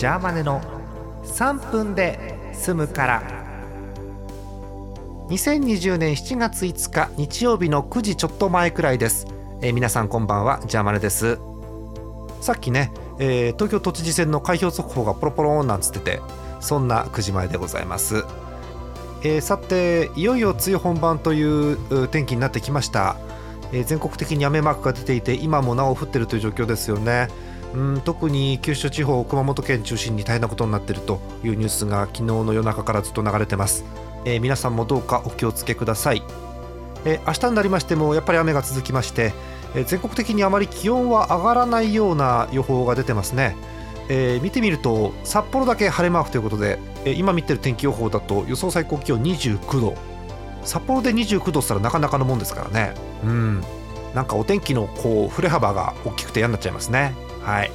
ジャーマネの3分で済むから。2020年7月5日日曜日の9時ちょっと前くらいです、えー、皆さんこんばんはジャーマネです。さっきね、えー、東京都知事選の開票速報がポロポロなんつっててそんな9時前でございます。えー、さていよいよ梅雨本番という天気になってきました、えー、全国的に雨マークが出ていて今もなお降っているという状況ですよね。うん特に九州地方熊本県中心に大変なことになっているというニュースが昨日の夜中からずっと流れてます、えー、皆さんもどうかお気をつけください、えー、明日になりましてもやっぱり雨が続きまして、えー、全国的にあまり気温は上がらないような予報が出てますね。えー、見てみると札幌だけ晴れマークということで、えー、今見てる天気予報だと予想最高気温29度。札幌で29度したらなかなかのもんですからね。うん。なんかお天気のこう振れ幅が大きくて嫌になっちゃいますね。はい、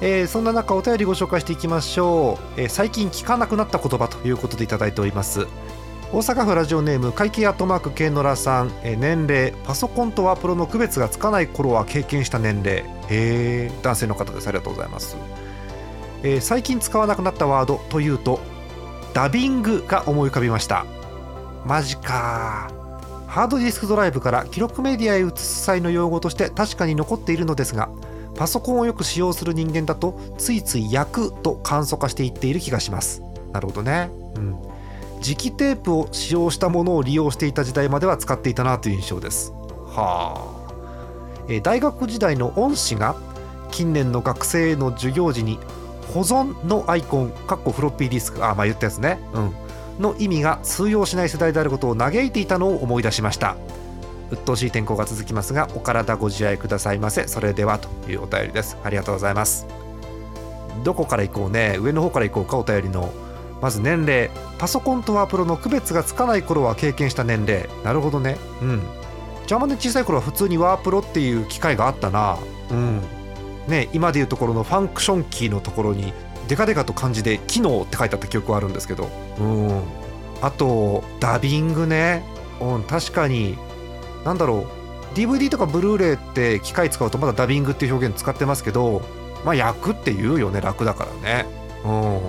えー、そんな中お便りご紹介していきましょう、えー、最近聞かなくなった言葉ということでいただいております。大阪府ラジオネーム会計アットマーク系のらさん、えー、年齢。パソコンとワープロの区別がつかない頃は経験した年齢。へ男性の方です。ありがとうございます。えー、最近使わなくなったワードというとダビングが思い浮かびました。マジか。ハードディスクドライブから記録メディアへ移す際の用語として確かに残っているのですがパソコンをよく使用する人間だとついつい焼くと簡素化していっている気がします。なるほどね。うん。磁気テープを使用したものを利用していた時代までは使っていたなという印象です。はあ、え、大学時代の恩師が近年の学生の授業時に保存のアイコンかっこフロッピーディスクあまあ言ったやつね。うん。の意味が通用しない世代であることを嘆いていたのを思い出しました。鬱陶しい天候が続きますがお体ご自愛くださいませ。それではというお便りです。ありがとうございます。どこから行こうね？上の方から行こうかお便りの。まず年齢。パソコンとワープロの区別がつかない頃は経験した年齢。なるほどね。うん。ジャマネ小さい頃は普通にワープロっていう機械があったな。うん。ね、今でいうところのファンクションキーのところにデカデカと漢字で「機能」って書いてあった記憶はあるんですけど。うん。あとダビングね。うん確かに。何だろう。DVD とかブルーレイって機械使うとまだダビングっていう表現使ってますけどまあ焼くって言うよね楽だからね。うん。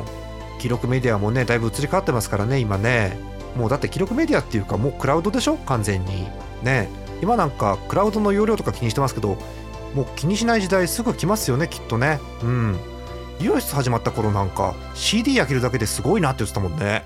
記録メディアもねだいぶ移り変わってますからね今ね。もうだって記録メディアっていうかもうクラウドでしょ？完全に。ね。今なんかクラウドの容量とか気にしてますけどもう気にしない時代すぐ来ますよねきっとね。うん。イオシス始まった頃なんか CD 焼けるだけですごいなって言ってたもんね。